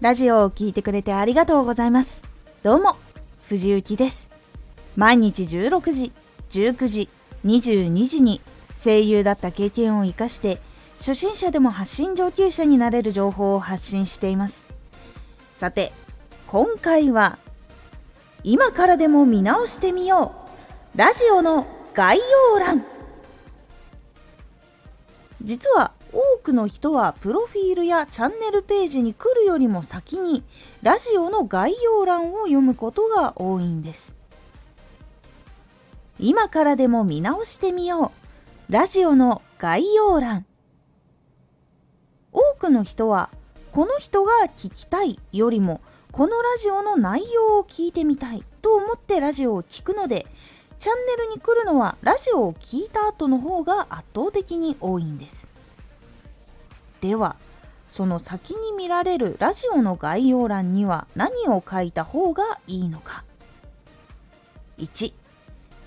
ラジオを聴いてくれてありがとうございます。どうも、藤幸です。毎日16時、19時、22時に声優だった経験を活かして、初心者でも発信上級者になれる情報を発信しています。さて、今回は、今からでも見直してみよう。ラジオの概要欄。実は多くの人はプロフィールやチャンネルページに来るよりも先にラジオの概要欄を読むことが多いんです。今からでも見直してみよう。ラジオの概要欄。多くの人はこの人が聞きたいよりもこのラジオの内容を聞いてみたいと思ってラジオを聞くのでチャンネルに来るのはラジオを聞いた後の方が圧倒的に多いんです。ではその先に見られるラジオの概要欄には何を書いた方がいいのか。1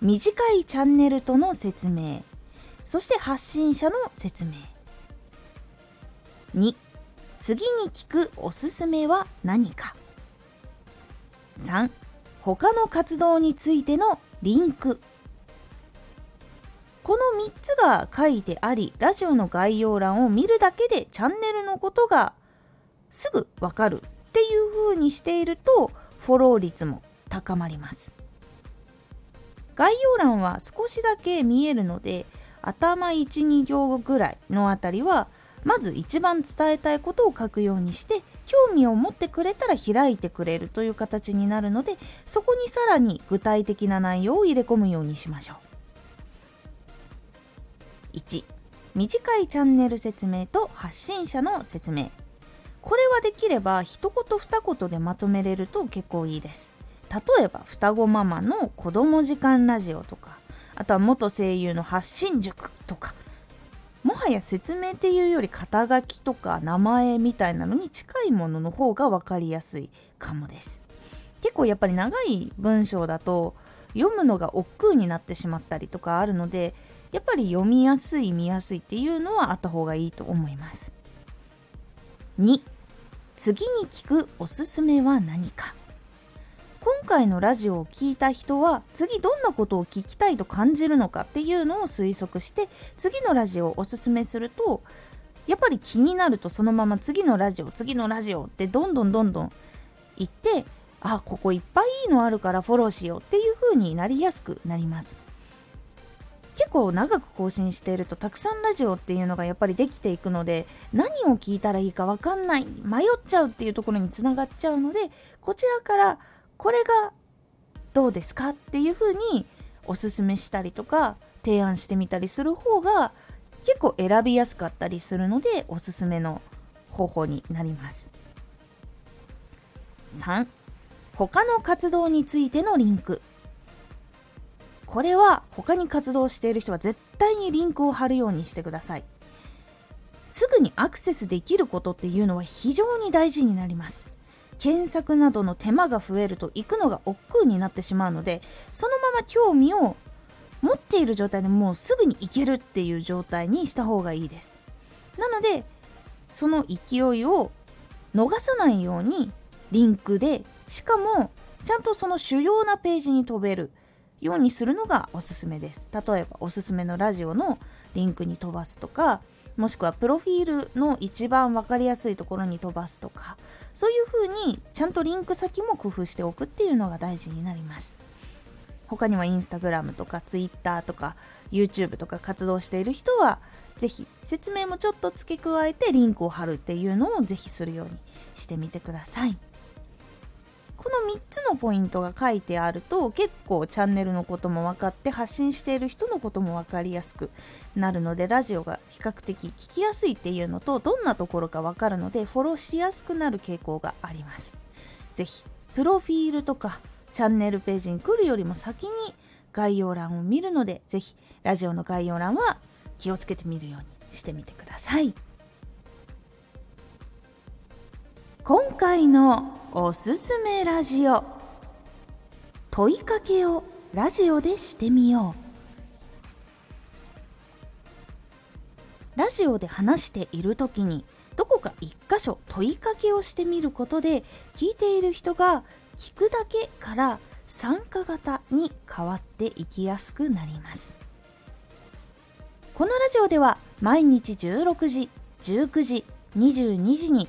短いチャンネルとの説明。そして発信者の説明。2次に聞くおすすめは何か。3他の活動についてのリンク。この3つが書いてありラジオの概要欄を見るだけでチャンネルのことがすぐわかるっていう風にしているとフォロー率も高まります。概要欄は少しだけ見えるので頭12行ぐらいのあたりはまず一番伝えたいことを書くようにして興味を持ってくれたら開いてくれるという形になるのでそこにさらに具体的な内容を入れ込むようにしましょう。1短いチャンネル説明と発信者の説明。これはできれば一言二言でまとめれると結構いいです。例えば双子ママの子供時間ラジオとかあとは元声優の発信塾とか。もはや説明っていうより肩書きとか名前みたいなのに近いものの方が分かりやすいかもです。結構やっぱり長い文章だと読むのが億劫になってしまったりとかあるのでやっぱり読みやすい見やすいっていうのはあった方がいいと思います。2次に聞くおすすめは何か。今回のラジオを聞いた人は次どんなことを聞きたいと感じるのかっていうのを推測して次のラジオをおすすめするとやっぱり気になるとそのまま次のラジオ次のラジオってどんどんどんどん言ってあここいっぱいいいのあるからフォローしようっていう風になりやすくなります。結構長く更新しているとたくさんラジオっていうのがやっぱりできていくので何を聞いたらいいか分かんない迷っちゃうっていうところにつながっちゃうのでこちらからこれがどうですかっていうふうにおすすめしたりとか提案してみたりする方が結構選びやすかったりするのでおすすめの方法になります。3他の活動についてのリンク。これは他に活動している人は絶対にリンクを貼るようにしてください。すぐにアクセスできることっていうのは非常に大事になります。検索などの手間が増えると行くのが億劫になってしまうのでそのまま興味を持っている状態でもうすぐに行けるっていう状態にした方がいいです。なのでその勢いを逃さないようにリンクでしかもちゃんとその主要なページに飛べる。ようにするのがおすすめです例えばおすすめのラジオのリンクに飛ばすとかもしくはプロフィールの一番分かりやすいところに飛ばすとかそういうふうにちゃんとリンク先も工夫しておくっていうのが大事になります他にはインスタグラムとかツイッターとか YouTube とか活動している人はぜひ説明もちょっと付け加えてリンクを貼るっていうのをぜひするようにしてみてください。この3つのポイントが書いてあると結構チャンネルのことも分かって発信している人のことも分かりやすくなるのでラジオが比較的聞きやすいっていうのとどんなところか分かるのでフォローしやすくなる傾向があります。是非プロフィールとかチャンネルページに来るよりも先に概要欄を見るので是非ラジオの概要欄は気をつけてみるようにしてみてください。今回のおすすめラジオ。問いかけをラジオでしてみよう。ラジオで話している時にどこか1箇所問いかけをしてみることで聞いている人が聞くだけから参加型に変わっていきやすくなります。このラジオでは毎日16時19時22時に